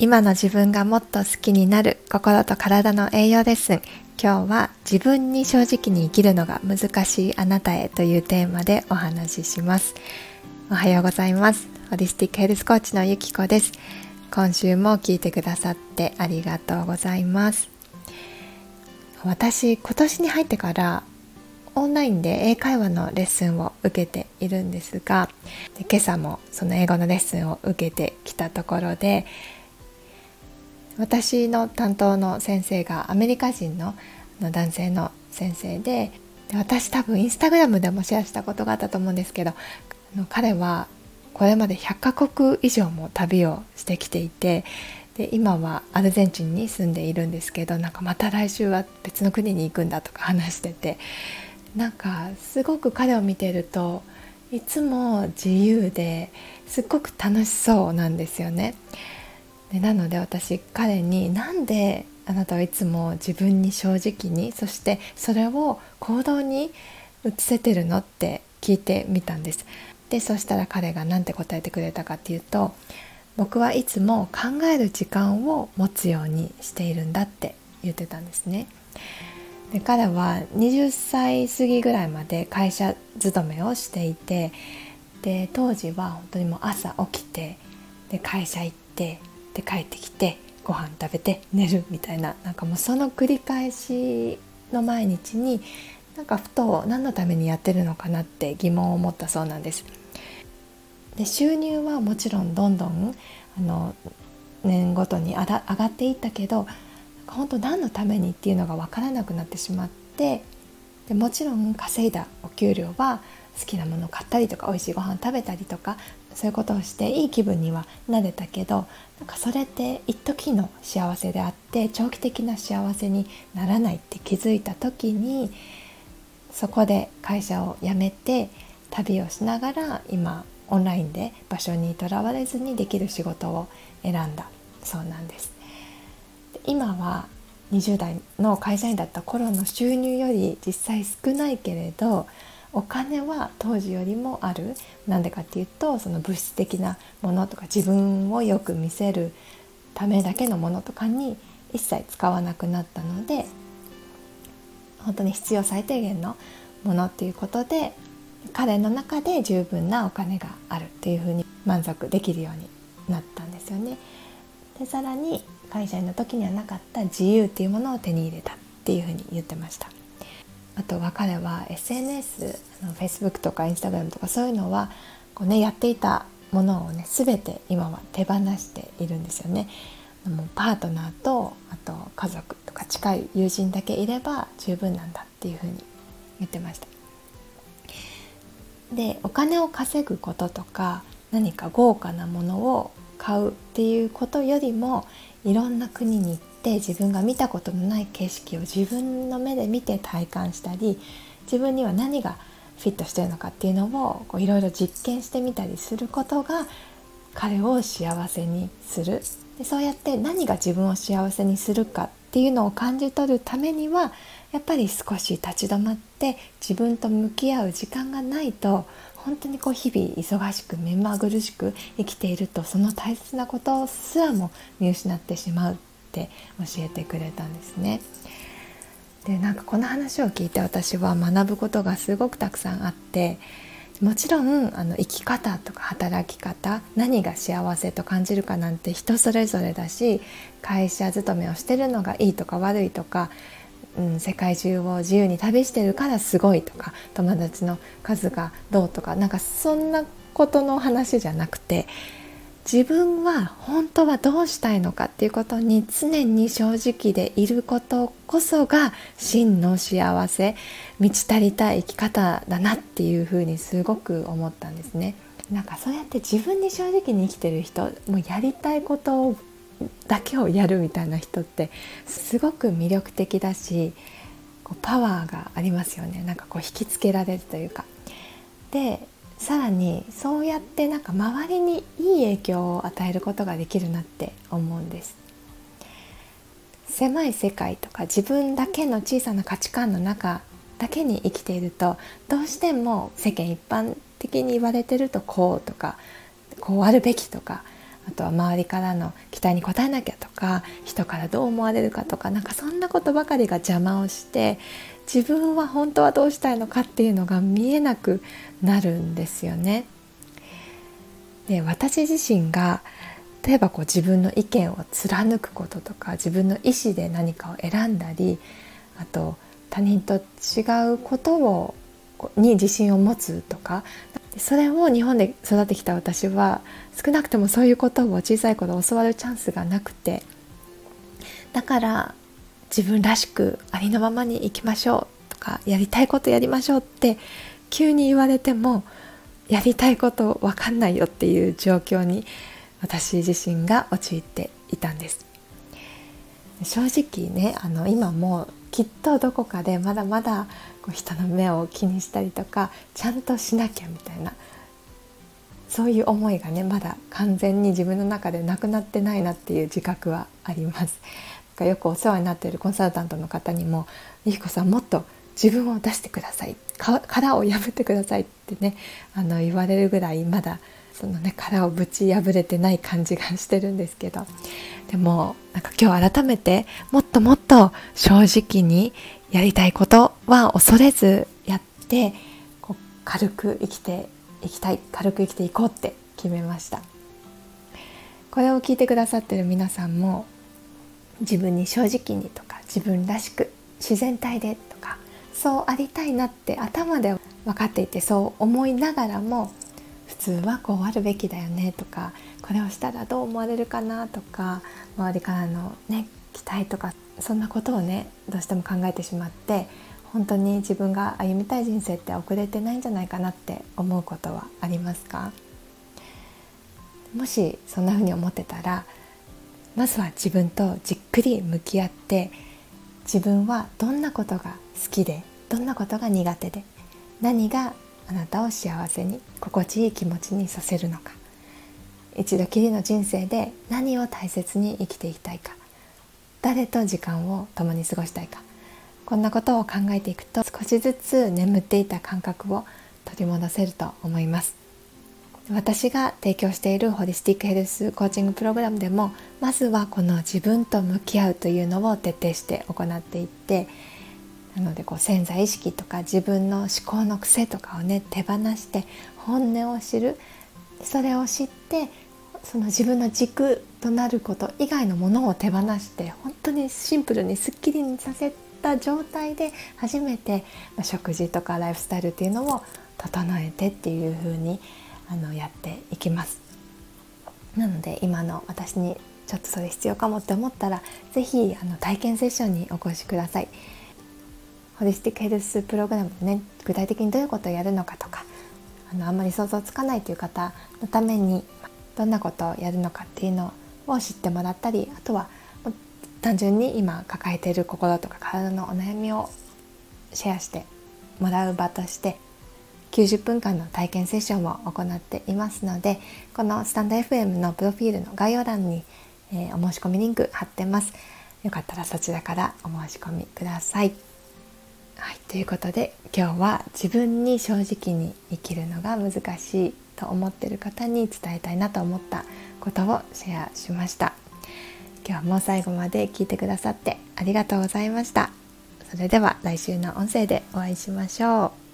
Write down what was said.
今の自分がもっと好きになる心と体の栄養レッスン今日は自分に正直に生きるのが難しいあなたへというテーマでお話しします。おはようございます。ホリスティックヘルスコーチのゆきこです。今週も聞いてくださってありがとうございます。私今年に入ってからオンラインで英会話のレッスンを受けているんですが今朝もその英語のレッスンを受けてきたところで私の担当の先生がアメリカ人の男性の先生で私多分インスタグラムでもシェアしたことがあったと思うんですけど彼はこれまで100カ国以上も旅をしてきていてで今はアルゼンチンに住んでいるんですけどなんかまた来週は別の国に行くんだとか話しててなんかすごく彼を見てるといつも自由ですっごく楽しそうなんですよね。でなので私彼になんであなたはいつも自分に正直にそしてそれを行動に移せてるのって聞いてみたんです。でそしたら彼が何て答えてくれたかっていうと僕はいつも考える時間を持つようにしているんだって言ってたんですね。で彼は20歳過ぎぐらいまで会社勤めをしていてで当時は本当にもう朝起きてで会社行ってで帰ってきてご飯食べて寝るみたいななんかもうその繰り返しの毎日になんかふと何のためにやってるのかなって疑問を持ったそうなんです。で収入はもちろんどんどんあの年ごとに上がっていったけど本当何のためにっていうのが分からなくなってしまってでもちろん稼いだお給料は好きなものを買ったりとか美味しいご飯食べたりとかそういうことをしていい気分にはなれたけどなんかそれって一時の幸せであって長期的な幸せにならないって気づいた時にそこで会社を辞めて旅をしながら今オンラインで場所にとらわれずにできる仕事を選んだ。そうなんです。今は20代の会社員だった頃の収入より実際少ないけれどお金は当時よりもあるなんでかっていうとその物質的なものとか自分をよく見せるためだけのものとかに一切使わなくなったので本当に必要最低限のものっていうことで彼の中で十分なお金があるっていうふうに満足できるようになったんですよね。でさらに会社員の時にはなかった自由っていうものを手に入れたっていうふうに言ってました。あとは彼は SNS あの Facebook とか Instagram とかそういうのはこう、ね、やっていたものをね全て今は手放しているんですよね。もうパートナーとあと家族とか近い友人だけいれば十分なんだっていうふうに言ってました。でお金を稼ぐこととか何か豪華なものを買うっていうことよりもいろんな国に行って自分が見たことのない景色を自分の目で見て体感したり自分には何がフィットしてるのかっていうのをいろいろ実験してみたりすることが彼を幸せにする。でそうやって何が自分を幸せにするかっていうのを感じ取るためにはやっぱり少し立ち止まって自分と向き合う時間がないと本当にこう日々忙しく目まぐるしく生きているとその大切なことすらも見失ってしまうって教えてくれたんですね。でなんかこの話を聞いて私は学ぶことがすごくたくさんあってもちろんあの生き方とか働き方何が幸せと感じるかなんて人それぞれだし会社勤めをしてるのがいいとか悪いとかうん、世界中を自由に旅してるからすごいとか友達の数がどうとかなんかそんなことの話じゃなくて自分は本当はどうしたいのかっていうことに常に正直でいることこそが真の幸せ満ち足りたい生き方だなっていうふうにすごく思ったんですね。なんかそうやって自分に正直に生きてる人もうやりたいことをだけをやるみたいな人ってすごく魅力的だしこうパワーがありますよねなんかこう引きつけられるというか。でさらにそうやってなんか周りにいい影響を与えることができるなって思うんです。狭い世界とか自分だけの小さな価値観の中だけに生きているとどうしても世間一般的に言われてるとこうとかこうあるべきとかあとは周りからの期待に応えなきゃとか人からどう思われるかとかなんかそんなことばかりが邪魔をして自分は本当はどうしたいのかっていうのが見えなくなるんですよね。で私自身が例えばこう自分の意見を貫くこととか自分の意思で何かを選んだりあと他人と違うことをに自信を持つとかそれを日本で育ってきた私は少なくともそういうことを小さい頃教わるチャンスがなくてだから自分らしくありのままに生きましょうとかやりたいことやりましょうって急に言われてもやりたいこと分かんないよっていう状況に私自身が陥っていたんです。正直ねあの今もきっとどこかでまだまだ人の目を気にしたりとかちゃんとしなきゃみたいなそういう思いがねまだ完全に自分の中でなくなってないなっていう自覚はあります。よくお世話になっているコンサルタントの方にも「ゆきこさんもっと自分を出してください殻を破ってください」ってねあの言われるぐらいまだそのね殻をぶち破れてない感じがしてるんですけどでもなんか今日改めてもっともっと正直にやりたいことは恐れずやってこう軽く生きていきたい軽く生きていこうって決めました。これを聞いてくださってる皆さんも自分に正直にとか自分らしく自然体でとかそうありたいなって頭で分かっていてそう思いながらも普通はこうあるべきだよねとかこれをしたらどう思われるかなとか周りからのね期待とかそんなことをねどうしても考えてしまって本当に自分が歩みたい人生って遅れてないんじゃないかなって思うことはありますか？もしそんな風に思ってたらまずは自分とじっくり向き合って自分はどんなことが好きでどんなことが苦手で何があなたを幸せに心地いい気持ちにさせるのか。一度きりの人生で何を大切に生きていきたいか。誰と時間を共に過ごしたいか。こんなことを考えていくと少しずつ眠っていた感覚を取り戻せると思います。私が提供しているホリスティックヘルスコーチングプログラムでもまずはこの自分と向き合うというのを徹底して行っていってなのでこう潜在意識とか自分の思考の癖とかをね手放して本音を知る。それを知ってその自分の軸となること以外のものを手放して本当にシンプルにすっきりにさせた状態で初めて食事とかライフスタイルっていうのを整えてっていう風にあにやっていきます。なので今の私にちょっとそれ必要かもって思ったら是非あの体験セッションにお越しください。ホリスティックヘルスプログラムね具体的にどういうことをやるのかとかあのあんまり想像つかないという方のためにどんなことをやるのかっていうのをを知ってもらったりあとは単純に今抱えている心とか体のお悩みをシェアしてもらう場として90分間の体験セッションを行っていますのでこのスタンド FM のプロフィールの概要欄に、えー、お申し込みリンク貼ってます。よかったらそちらからお申し込みください。はい、ということで今日は自分に正直に生きるのが難しい。と思ってる方に伝えたいなと思ったことをシェアしました。今日も最後まで聞いてくださってありがとうございました。それでは来週の音声でお会いしましょう。